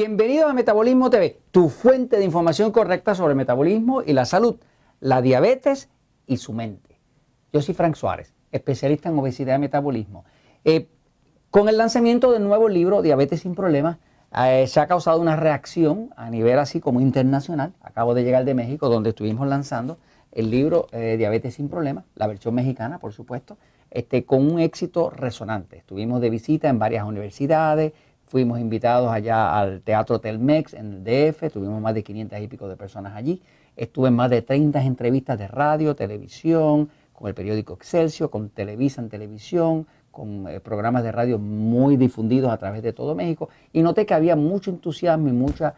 Bienvenido a Metabolismo TV, tu fuente de información correcta sobre metabolismo y la salud, la diabetes y su mente. Yo soy Frank Suárez, especialista en obesidad y metabolismo. Eh, con el lanzamiento del nuevo libro Diabetes sin Problemas, eh, se ha causado una reacción a nivel así como internacional. Acabo de llegar de México, donde estuvimos lanzando el libro eh, Diabetes sin Problemas, la versión mexicana, por supuesto, este, con un éxito resonante. Estuvimos de visita en varias universidades, Fuimos invitados allá al Teatro Telmex en el DF, tuvimos más de 500 y pico de personas allí. Estuve en más de 30 entrevistas de radio, televisión, con el periódico Excelsior, con Televisa en televisión, con eh, programas de radio muy difundidos a través de todo México. Y noté que había mucho entusiasmo y mucho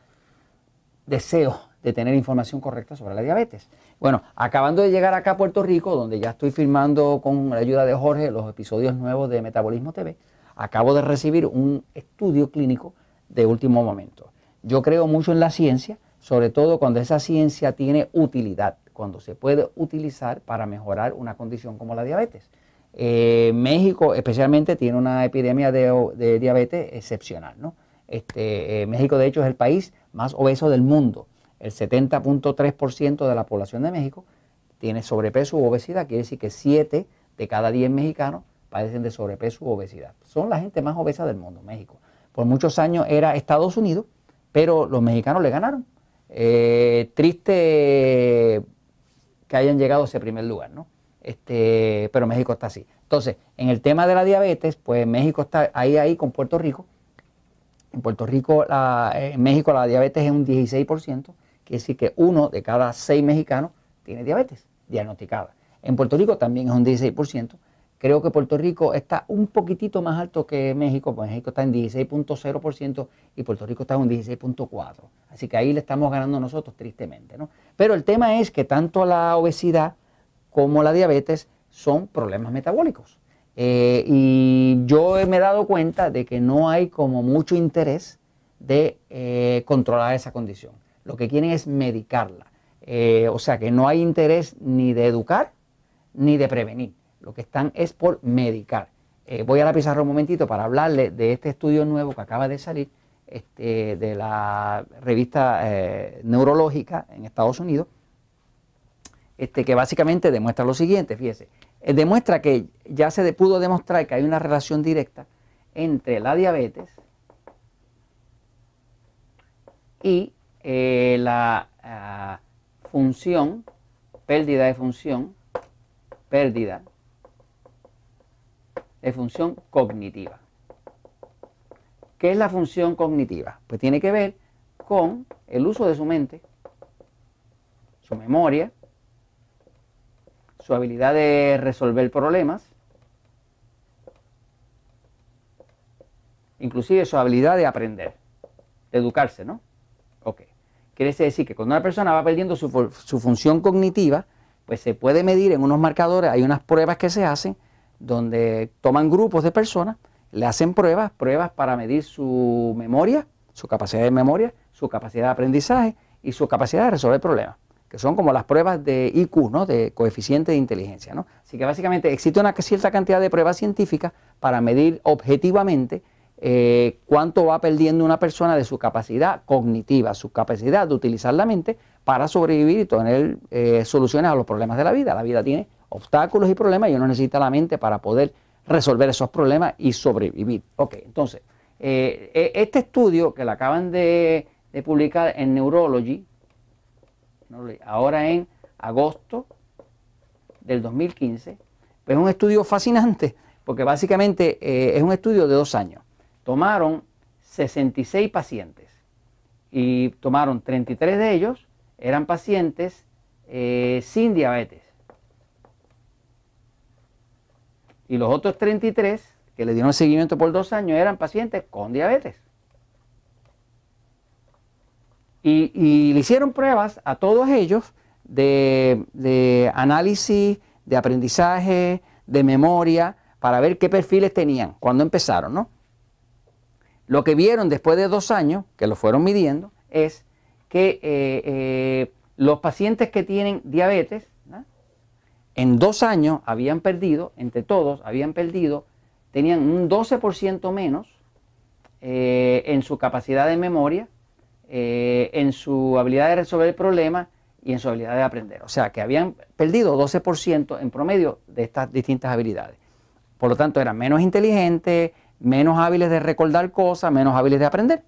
deseo de tener información correcta sobre la diabetes. Bueno, acabando de llegar acá a Puerto Rico, donde ya estoy filmando con la ayuda de Jorge los episodios nuevos de Metabolismo TV, acabo de recibir un estudio clínico de último momento. Yo creo mucho en la ciencia, sobre todo cuando esa ciencia tiene utilidad, cuando se puede utilizar para mejorar una condición como la diabetes. Eh, México especialmente tiene una epidemia de, diabetes excepcional. ¿no? Este, eh, México de hecho es el país más obeso del mundo. El 70.3% de la población de México tiene sobrepeso u obesidad, quiere decir que 7 de cada 10 mexicanos padecen de sobrepeso u obesidad. Son la gente más obesa del mundo, México. Por muchos años era Estados Unidos, pero los mexicanos le ganaron. Eh, triste que hayan llegado a ese primer lugar, ¿no? Este, pero México está así. Entonces, en el tema de la diabetes, pues México está ahí, ahí con Puerto Rico. En Puerto Rico, en México la diabetes es un 16%, quiere decir que uno de cada seis mexicanos tiene diabetes diagnosticada. En Puerto Rico también es un 16%, Creo que Puerto Rico está un poquitito más alto que México, pues México está en 16.0% y Puerto Rico está en 16.4%. Así que ahí le estamos ganando nosotros tristemente. ¿no? Pero el tema es que tanto la obesidad como la diabetes son problemas metabólicos. Eh, y yo me he dado cuenta de que no hay como mucho interés de eh, controlar esa condición. Lo que quieren es medicarla. Eh, o sea que no hay interés ni de educar ni de prevenir lo que están es por medicar. Eh, voy a la pizarra un momentito para hablarle de este estudio nuevo que acaba de salir este, de la revista eh, neurológica en Estados Unidos, este, que básicamente demuestra lo siguiente, fíjese, eh, demuestra que ya se pudo demostrar que hay una relación directa entre la diabetes y la ah, función, pérdida de función, pérdida de función cognitiva. ¿Qué es la función cognitiva? Pues tiene que ver con el uso de su mente, su memoria, su habilidad de resolver problemas, inclusive su habilidad de aprender, de educarse, ¿no? Ok. Quiere decir que cuando una persona va perdiendo su, su función cognitiva, pues se puede medir en unos marcadores, hay unas pruebas que se hacen, donde toman grupos de personas, le hacen pruebas, pruebas para medir su memoria, su capacidad de memoria, su capacidad de aprendizaje y su capacidad de resolver problemas, que son como las pruebas de IQ, ¿no? de coeficiente de inteligencia. ¿no? Así que básicamente existe una cierta cantidad de pruebas científicas para medir objetivamente eh, cuánto va perdiendo una persona de su capacidad cognitiva, su capacidad de utilizar la mente para sobrevivir y tener eh, soluciones a los problemas de la vida. La vida tiene obstáculos y problemas y uno necesita la mente para poder resolver esos problemas y sobrevivir. Ok, entonces, eh, e, este estudio que lo acaban de, publicar en Neurology, ahora en agosto del 2015, pues es un estudio fascinante, porque básicamente eh, es un estudio de dos años. Tomaron 66 pacientes y tomaron 33 de ellos, eran pacientes eh, sin diabetes y los otros 33 que le dieron seguimiento por dos años eran pacientes con diabetes. Y, le hicieron pruebas a todos ellos de, análisis, de aprendizaje, de memoria, para ver qué perfiles tenían cuando empezaron, ¿no? Lo que vieron después de dos años, que lo fueron midiendo, es que eh, eh, los pacientes que tienen diabetes en dos años habían perdido, entre todos, habían perdido, tenían un 12% menos eh, en su capacidad de memoria, eh, en su habilidad de resolver el problema y en su habilidad de aprender. O sea, que habían perdido 12% en promedio de estas distintas habilidades. Por lo tanto, eran menos inteligentes, menos hábiles de recordar cosas, menos hábiles de aprender.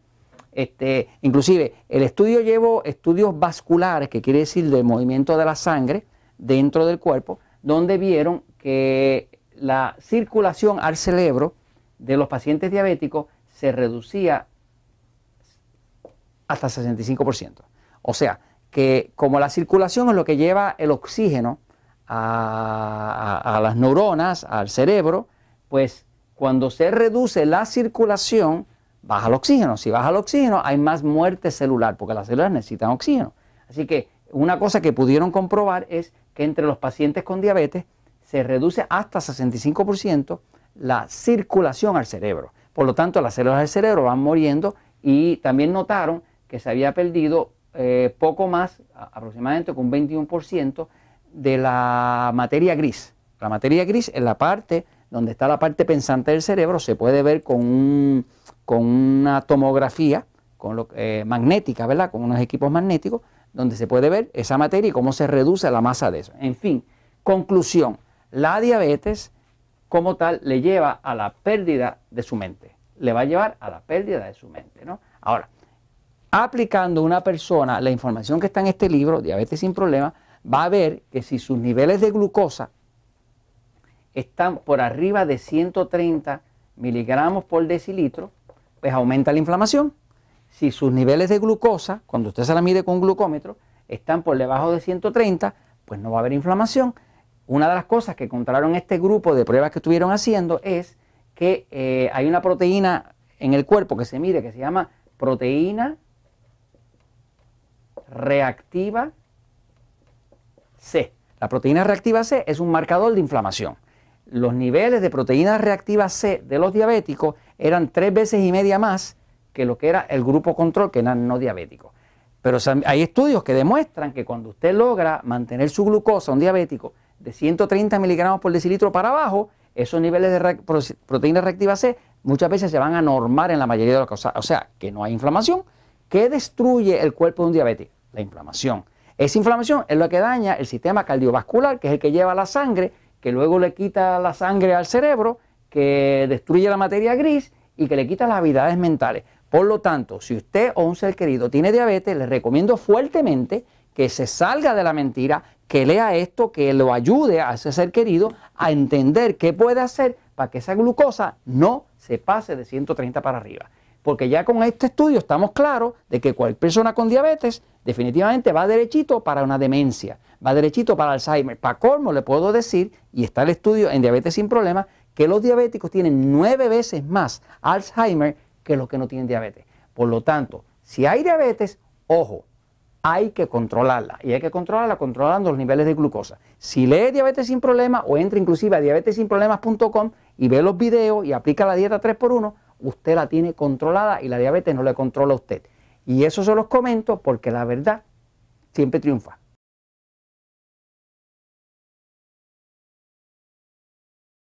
Este, inclusive, el estudio llevó estudios vasculares, que quiere decir del movimiento de la sangre dentro del cuerpo, donde vieron que la circulación al cerebro de los pacientes diabéticos se reducía hasta 65%. O sea, que como la circulación es lo que lleva el oxígeno a, las neuronas, al cerebro, pues cuando se reduce la circulación, baja el oxígeno. Si baja el oxígeno, hay más muerte celular, porque las células necesitan oxígeno. Así que una cosa que pudieron comprobar es que entre los pacientes con diabetes se reduce hasta 65% la circulación al cerebro. Por lo tanto, las células del cerebro van muriendo y también notaron que se había perdido eh, poco más, aproximadamente con un 21%, de la materia gris. La materia gris es la parte donde está la parte pensante del cerebro, se puede ver con, con una tomografía con lo, eh, magnética, ¿verdad? Con unos equipos magnéticos, donde se puede ver esa materia y cómo se reduce la masa de eso. En fin, conclusión, la diabetes como tal le lleva a la pérdida de su mente, le va a llevar a la pérdida de su mente, ¿no? Ahora, aplicando una persona la información que está en este libro, Diabetes sin Problemas, va a ver que si sus niveles de glucosa están por arriba de 130 miligramos por decilitro, pues aumenta la inflamación. Si sus niveles de glucosa, cuando usted se la mide con un glucómetro, están por debajo de 130, pues no va a haber inflamación. Una de las cosas que encontraron este grupo de pruebas que estuvieron haciendo es que eh, hay una proteína en el cuerpo que se mide que se llama proteína reactiva C. La proteína reactiva C es un marcador de inflamación. Los niveles de proteína reactiva C de los diabéticos eran tres veces y media más que lo que era el grupo control, que eran no diabéticos. Pero hay estudios que demuestran que cuando usted logra mantener su glucosa, un diabético, de 130 miligramos por decilitro para abajo, esos niveles de proteína reactiva C muchas veces se van a normar en la mayoría de los casos. O sea, que no hay inflamación. ¿Qué destruye el cuerpo de un diabético? La inflamación. Esa inflamación es lo que daña el sistema cardiovascular, que es el que lleva la sangre, que luego le quita la sangre al cerebro, que destruye la materia gris y que le quita las habilidades mentales. Por lo tanto, si usted o un ser querido tiene diabetes, le recomiendo fuertemente que se salga de la mentira, que lea esto, que lo ayude a ese ser querido a entender qué puede hacer para que esa glucosa no se pase de 130 para arriba. Porque ya con este estudio estamos claros de que cualquier persona con diabetes definitivamente va derechito para una demencia, va derechito para Alzheimer. Para colmo le puedo decir, y está el estudio en diabetes sin problemas, que los diabéticos tienen nueve veces más Alzheimer que los que no tienen diabetes. Por lo tanto, si hay diabetes, ojo, hay que controlarla y hay que controlarla controlando los niveles de glucosa. Si lee diabetes sin problemas o entra inclusive a diabetesinproblemas.com y ve los videos y aplica la dieta 3x1, usted la tiene controlada y la diabetes no le controla a usted. Y eso se los comento porque la verdad siempre triunfa.